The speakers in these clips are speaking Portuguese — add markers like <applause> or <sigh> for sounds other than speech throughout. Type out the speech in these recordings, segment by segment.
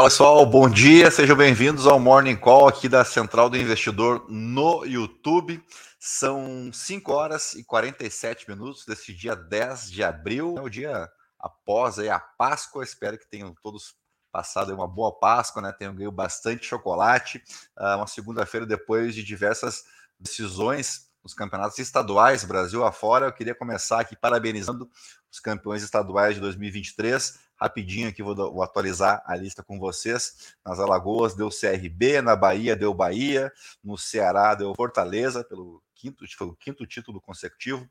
Fala pessoal, bom dia, sejam bem-vindos ao Morning Call aqui da Central do Investidor no YouTube. São 5 horas e 47 minutos desse dia 10 de abril, é o dia após aí a Páscoa. Espero que tenham todos passado uma boa Páscoa, né? Tenham ganho bastante chocolate. Uh, uma segunda-feira depois de diversas decisões nos campeonatos estaduais, Brasil afora. Eu queria começar aqui parabenizando os campeões estaduais de 2023 rapidinho aqui, vou, vou, atualizar a lista com vocês. Nas Alagoas deu CRB, na Bahia deu Bahia, no Ceará deu Fortaleza, pelo quinto, foi o quinto título consecutivo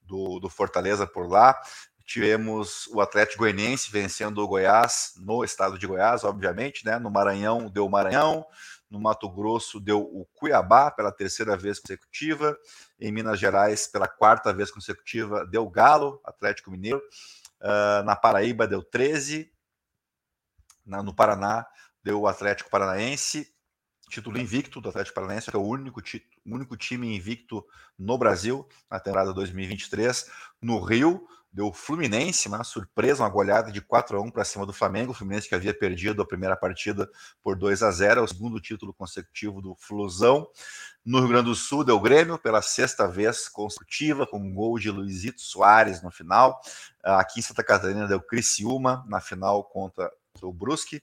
do, do Fortaleza por lá. Tivemos o Atlético Goianiense vencendo o Goiás no estado de Goiás, obviamente, né? No Maranhão deu Maranhão, no Mato Grosso deu o Cuiabá pela terceira vez consecutiva, em Minas Gerais pela quarta vez consecutiva deu Galo, Atlético Mineiro. Uh, na Paraíba deu 13. Na, no Paraná deu o Atlético Paranaense. Título invicto do Atlético Paranaense, que é o único, único time invicto no Brasil na temporada 2023. No Rio, deu Fluminense, uma surpresa, uma goleada de 4 a 1 para cima do Flamengo. O Fluminense que havia perdido a primeira partida por 2 a 0, é o segundo título consecutivo do Flusão. No Rio Grande do Sul, deu Grêmio pela sexta vez consecutiva, com um gol de Luizito Soares no final. Aqui em Santa Catarina, deu Criciúma na final contra o Brusque.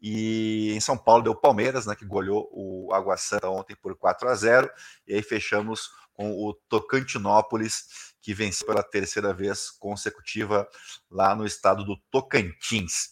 E em São Paulo deu Palmeiras, né, que goleou o Água Santa ontem por 4 a 0. E aí fechamos com o Tocantinópolis, que venceu pela terceira vez consecutiva lá no estado do Tocantins.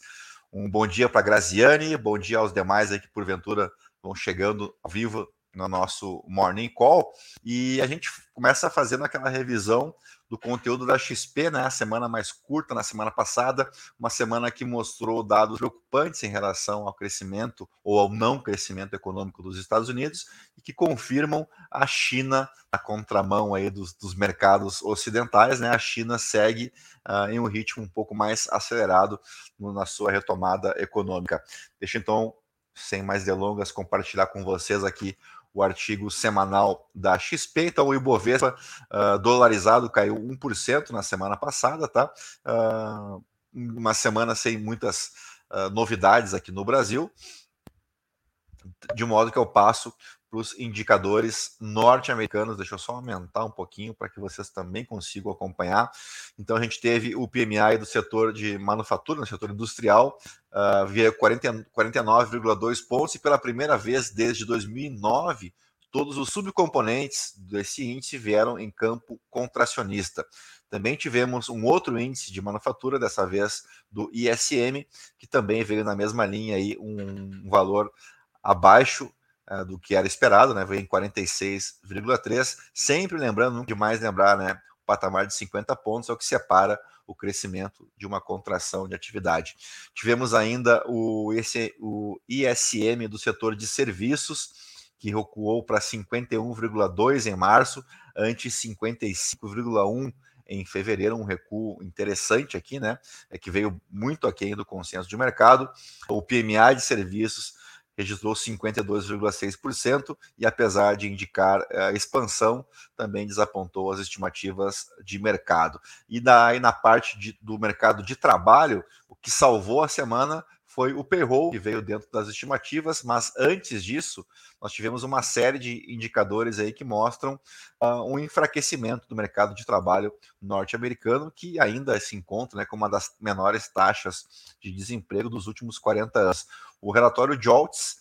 Um bom dia para Graziane, bom dia aos demais aí que porventura vão chegando ao vivo no nosso Morning Call. E a gente começa fazendo aquela revisão do conteúdo da XP, né? A semana mais curta na semana passada, uma semana que mostrou dados preocupantes em relação ao crescimento ou ao não crescimento econômico dos Estados Unidos e que confirmam a China na contramão aí dos, dos mercados ocidentais, né? A China segue uh, em um ritmo um pouco mais acelerado no, na sua retomada econômica. Deixa então sem mais delongas, compartilhar com vocês aqui o artigo semanal da XP. Então, o Ibovespa uh, dolarizado caiu 1% na semana passada, tá? Uh, uma semana sem muitas uh, novidades aqui no Brasil, de modo que eu passo para os indicadores norte-americanos. Deixa eu só aumentar um pouquinho para que vocês também consigam acompanhar. Então, a gente teve o PMI do setor de manufatura, no setor industrial, uh, via 49,2 pontos, e pela primeira vez desde 2009, todos os subcomponentes desse índice vieram em campo contracionista. Também tivemos um outro índice de manufatura, dessa vez do ISM, que também veio na mesma linha aí, um valor abaixo uh, do que era esperado, né? Veio em 46,3. Sempre lembrando, demais lembrar, né? O patamar de 50 pontos é o que separa o crescimento de uma contração de atividade. Tivemos ainda o, esse, o ISM do setor de serviços, que recuou para 51,2 em março, antes 55,1 em fevereiro, um recuo interessante aqui, né? É que veio muito aquém do consenso de mercado. O PMI de serviços registrou 52,6% e, apesar de indicar a eh, expansão, também desapontou as estimativas de mercado. E daí, na parte de, do mercado de trabalho, o que salvou a semana foi o payroll, que veio dentro das estimativas, mas antes disso, nós tivemos uma série de indicadores aí que mostram uh, um enfraquecimento do mercado de trabalho norte-americano, que ainda se encontra né, com uma das menores taxas de desemprego dos últimos 40 anos. O relatório JOLTS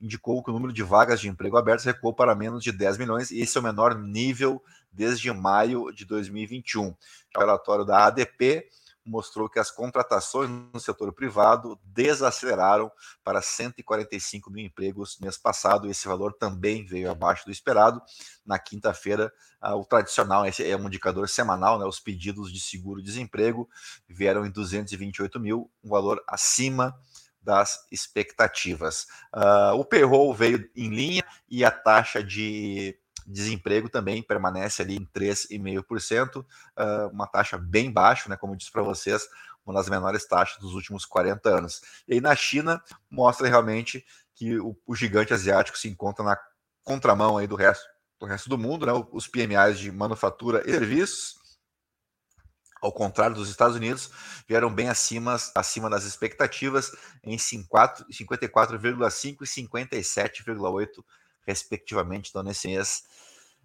indicou que o número de vagas de emprego abertas recuou para menos de 10 milhões, e esse é o menor nível desde maio de 2021. O relatório da ADP mostrou que as contratações no setor privado desaceleraram para 145 mil empregos mês passado. Esse valor também veio abaixo do esperado. Na quinta-feira, o tradicional, esse é um indicador semanal, né, os pedidos de seguro-desemprego vieram em 228 mil, um valor acima das expectativas. Uh, o payroll veio em linha e a taxa de Desemprego também permanece ali em 3,5%, uh, uma taxa bem baixa, né? Como eu disse para vocês, uma das menores taxas dos últimos 40 anos. E aí na China mostra realmente que o, o gigante asiático se encontra na contramão aí do resto do resto do mundo, né? Os PMIs de manufatura e serviços ao contrário dos Estados Unidos, vieram bem acima, acima das expectativas em 54,5 e 57,8, respectivamente, então nesse mês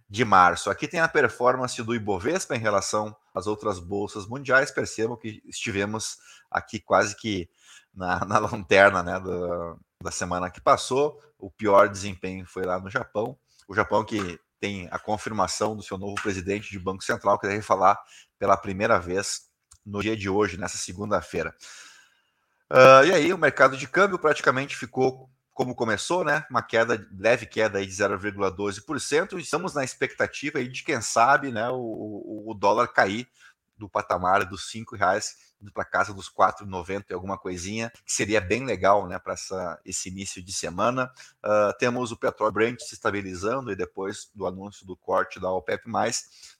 de março. Aqui tem a performance do Ibovespa em relação às outras bolsas mundiais. Percebam que estivemos aqui quase que na, <laughs> na lanterna né, da, da semana que passou. O pior desempenho foi lá no Japão. O Japão que tem a confirmação do seu novo presidente de Banco Central, que deve falar pela primeira vez no dia de hoje, nessa segunda-feira. Uh, e aí, o mercado de câmbio praticamente ficou como começou, né? Uma queda, leve queda aí de 0,12%. Estamos na expectativa aí de, quem sabe, né, o, o dólar cair do patamar dos cinco reais para casa dos 4,90 e alguma coisinha, que seria bem legal né, para esse início de semana. Uh, temos o petróleo Brent se estabilizando e depois do anúncio do corte da OPEP,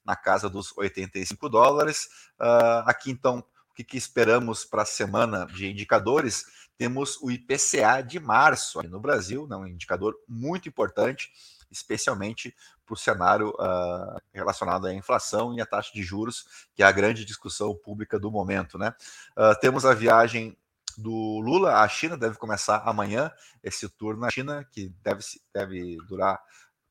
na casa dos 85 dólares. Uh, aqui então, o que, que esperamos para a semana de indicadores? Temos o IPCA de março no Brasil, né, um indicador muito importante especialmente para o cenário uh, relacionado à inflação e à taxa de juros, que é a grande discussão pública do momento. Né? Uh, temos a viagem do Lula à China, deve começar amanhã esse tour na China, que deve, deve durar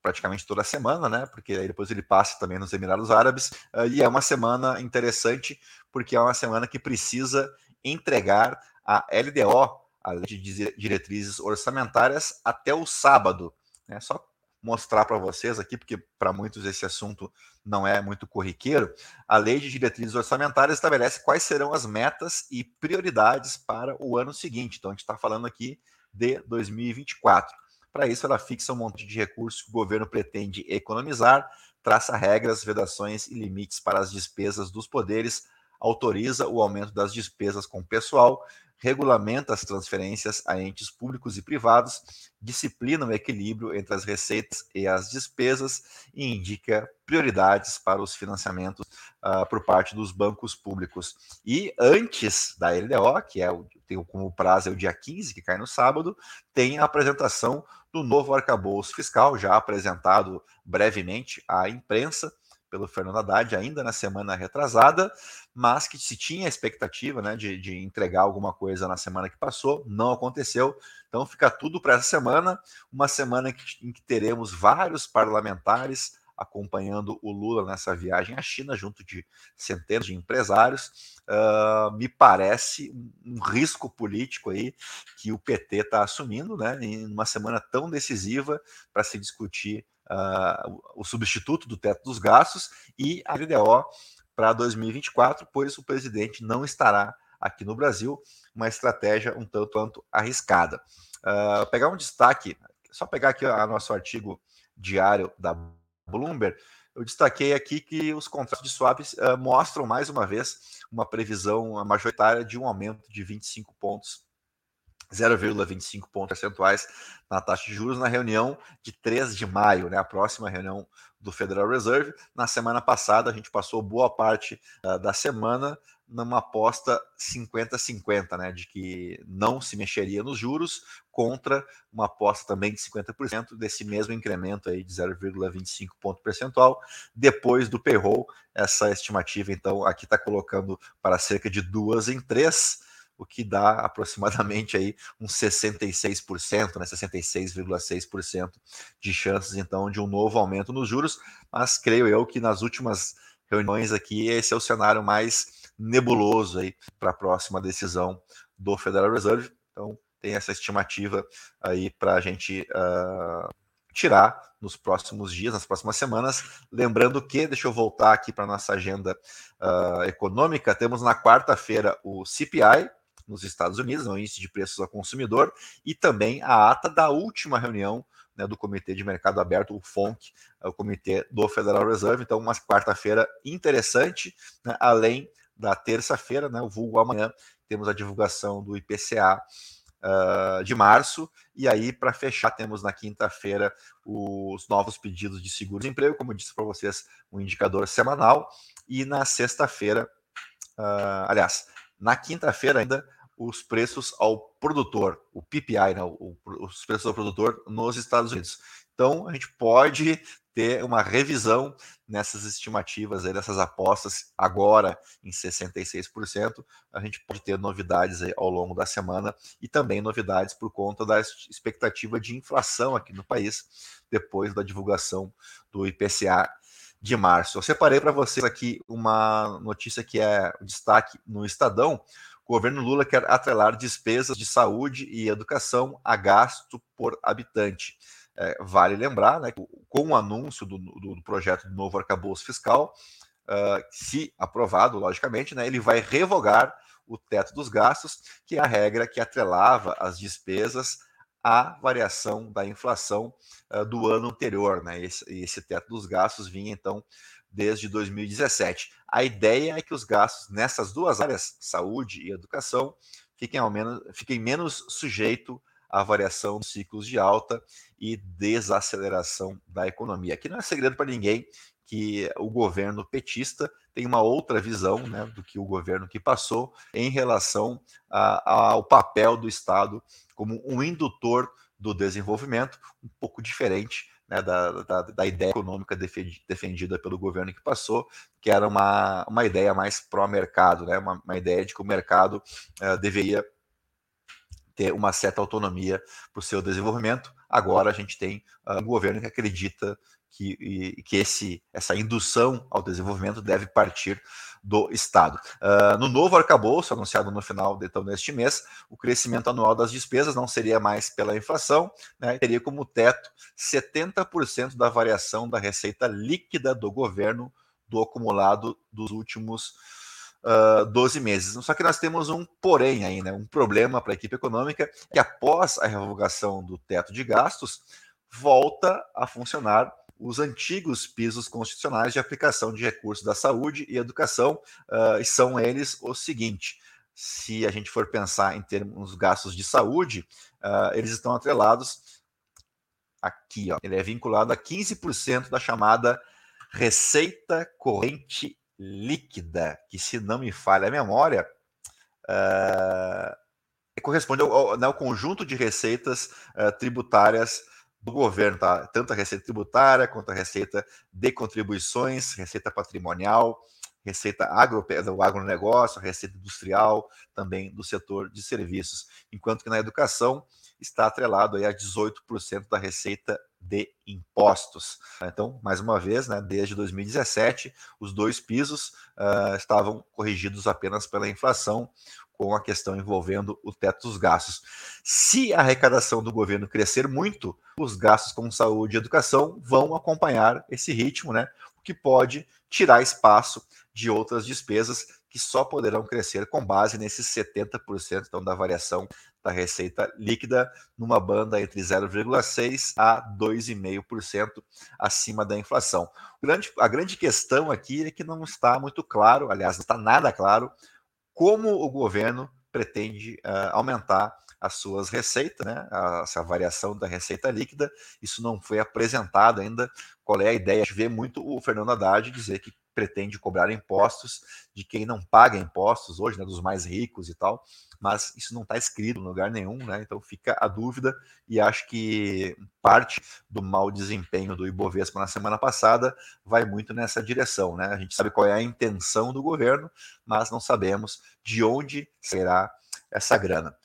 praticamente toda a semana, né? Porque aí depois ele passa também nos Emirados Árabes. Uh, e é uma semana interessante, porque é uma semana que precisa entregar a LDO, a Lei de Diretrizes Orçamentárias, até o sábado. Né? Só mostrar para vocês aqui, porque para muitos esse assunto não é muito corriqueiro, a Lei de Diretrizes Orçamentárias estabelece quais serão as metas e prioridades para o ano seguinte. Então, a gente está falando aqui de 2024. Para isso, ela fixa um monte de recursos que o governo pretende economizar, traça regras, vedações e limites para as despesas dos poderes, autoriza o aumento das despesas com pessoal, regulamenta as transferências a entes públicos e privados, disciplina o equilíbrio entre as receitas e as despesas e indica prioridades para os financiamentos uh, por parte dos bancos públicos. E antes da LDO, que é o, tem como prazo é o dia 15, que cai no sábado, tem a apresentação do novo arcabouço fiscal, já apresentado brevemente à imprensa pelo Fernando Haddad ainda na semana retrasada, mas que se tinha a expectativa né, de, de entregar alguma coisa na semana que passou, não aconteceu. Então fica tudo para essa semana, uma semana em que, em que teremos vários parlamentares acompanhando o Lula nessa viagem à China, junto de centenas de empresários. Uh, me parece um, um, risco político aí que o PT está assumindo, né, em uma semana tão decisiva para se discutir uh, o substituto do teto dos gastos e a LDO para 2024, pois o presidente não estará aqui no Brasil, uma estratégia um tanto quanto arriscada. Uh, pegar um destaque, só pegar aqui o nosso artigo diário da Bloomberg, eu destaquei aqui que os contratos de swaps uh, mostram mais uma vez uma previsão majoritária de um aumento de 25 pontos 0,25 pontos percentuais na taxa de juros na reunião de 3 de maio, né, a próxima reunião do Federal Reserve. Na semana passada, a gente passou boa parte uh, da semana numa aposta 50-50, né, de que não se mexeria nos juros, contra uma aposta também de 50% desse mesmo incremento aí de 0,25 ponto percentual. Depois do payroll, essa estimativa, então, aqui está colocando para cerca de duas em três o que dá aproximadamente aí uns 66%, né, 66,6% de chances então de um novo aumento nos juros, mas creio eu que nas últimas reuniões aqui esse é o cenário mais nebuloso aí para a próxima decisão do Federal Reserve. Então tem essa estimativa aí para a gente uh, tirar nos próximos dias, nas próximas semanas. Lembrando que, deixa eu voltar aqui para nossa agenda uh, econômica, temos na quarta-feira o CPI, nos Estados Unidos, o índice de preços ao consumidor, e também a ata da última reunião né, do Comitê de Mercado Aberto, o FONC, é o Comitê do Federal Reserve. Então, uma quarta-feira interessante, né, além da terça-feira, né, o vulgo amanhã, temos a divulgação do IPCA uh, ah, de março, e aí, para fechar, temos na quinta-feira os novos pedidos de seguro-desemprego, como eu disse para vocês, um indicador semanal, e na sexta-feira, uh, aliás, na quinta-feira ainda, os preços ao produtor, o PPI, né, os preços ao produtor nos Estados Unidos. Então, a gente pode ter uma revisão nessas estimativas aí, dessas apostas agora em 66%. A gente pode ter novidades ao longo da semana e também novidades por conta da expectativa de inflação aqui no país depois da divulgação do IPCA de março. Eu separei para vocês aqui uma notícia que é destaque no Estadão. O governo Lula quer atrelar despesas de saúde e educação a gasto por habitante. É, vale lembrar né, que com o anúncio do, do, do projeto do novo arcabouço fiscal, uh, se aprovado, logicamente, né, ele vai revogar o teto dos gastos, que é a regra que atrelava as despesas à variação da inflação uh, do ano anterior. Né? Esse, esse teto dos gastos vinha, então, desde 2017. A ideia é que os gastos nessas duas áreas, saúde e educação, fiquem, ao menos, fiquem menos sujeitos à variação dos ciclos de alta e desaceleração da economia. Aqui não é segredo para ninguém que o governo petista tem uma outra visão né, do que o governo que passou em relação a, ao papel do Estado como um indutor do desenvolvimento, um pouco diferente né, da, da, da, ideia econômica defendida pelo governo que passou, que era uma, uma ideia mais pró-mercado, né, uma, uma, ideia de que o mercado uh, deveria ter uma certa autonomia para o seu desenvolvimento. Agora a gente tem uh, um governo que acredita que, que esse, essa indução ao desenvolvimento deve partir do Estado. Uh, no novo arcabouço, anunciado no final então, deste mês, o crescimento anual das despesas não seria mais pela inflação, né, teria como teto 70% da variação da receita líquida do governo do acumulado dos últimos uh, 12 meses. Só que nós temos um porém aí, né, um problema para a equipe econômica, que após a revogação do teto de gastos, volta a funcionar os antigos pisos constitucionais de aplicação de recursos da saúde e educação, uh, são eles o seguinte: se a gente for pensar em termos gastos de saúde, uh, eles estão atrelados aqui, ó, ele é vinculado a 15% da chamada receita corrente líquida, que se não me falha a memória, uh, corresponde ao, ao, né, ao, conjunto de receitas tributárias do governo, tá? tanto a receita tributária quanto a receita de contribuições, receita patrimonial, receita agro, do agronegócio, receita industrial, também do setor de serviços, enquanto que na educação está atrelado aí a 18% da receita de impostos. Então, mais uma vez, né, desde 2017, os dois pisos uh, estavam corrigidos apenas pela inflação, com a questão envolvendo o teto dos gastos. Se a arrecadação do governo crescer muito, os gastos com saúde e educação vão acompanhar esse ritmo, né? O que pode tirar espaço de outras despesas que só poderão crescer com base nesses 70% então, da variação da receita líquida, numa banda entre 0,6% a 2,5% acima da inflação. Grande, a grande questão aqui é que não está muito claro, aliás, não está nada claro, como o governo pretende uh, aumentar as suas receitas, né? essa variação da receita líquida. Isso não foi apresentado ainda. Qual é a ideia? A gente vê muito o Fernando Haddad dizer que pretende cobrar impostos de quem não paga impostos hoje, né, dos mais ricos e tal, mas isso não está escrito em lugar nenhum, né? Então fica a dúvida e acho que parte do mau desempenho do Ibovespa na semana passada vai muito nessa direção, né? A gente sabe qual é a intenção do governo, mas não sabemos de onde será essa grana.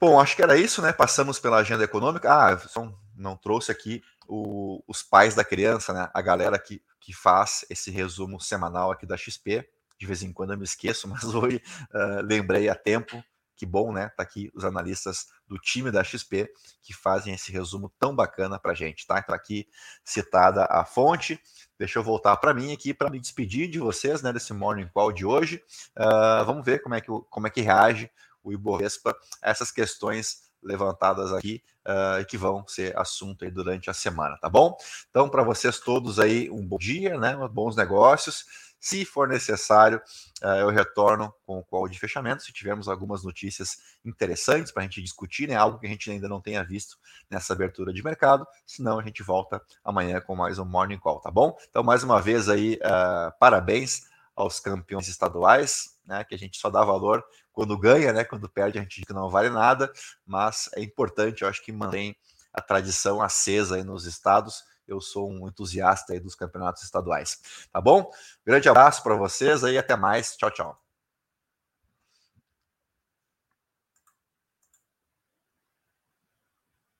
Bom, acho que era isso, né? Passamos pela agenda econômica. Ah, só não trouxe aqui o, os pais da criança, né? A galera que, que faz esse resumo semanal aqui da XP. De vez em quando eu me esqueço, <laughs> mas hoje uh, lembrei a tempo. Que bom, né? Tá aqui os analistas do time da XP que fazem esse resumo tão bacana para gente, tá? Então aqui citada a fonte. Deixa eu voltar para mim aqui para me despedir de vocês, né? Desse morning call de hoje. Uh, vamos ver como é que como é que reage o Ibovespa a essas questões levantadas aqui uh, que vão ser assunto aí durante a semana, tá bom? Então, para vocês todos aí, um bom dia, né? Bons negócios. Se for necessário, uh, eu retorno com o call de fechamento. Se tivermos algumas notícias interessantes para a gente discutir, né? Algo que a gente ainda não tenha visto nessa abertura de mercado. Senão, a gente volta amanhã com mais um Morning Call, tá bom? Então, mais uma vez aí, uh, parabéns aos campeões estaduais, né? Que a gente só dá valor quando ganha, né? Quando perde, a gente diz que não vale nada, mas é importante, eu acho que mantém a tradição acesa aí nos estados. Eu sou um entusiasta aí dos campeonatos estaduais. Tá bom? Grande abraço para vocês aí, até mais. Tchau, tchau.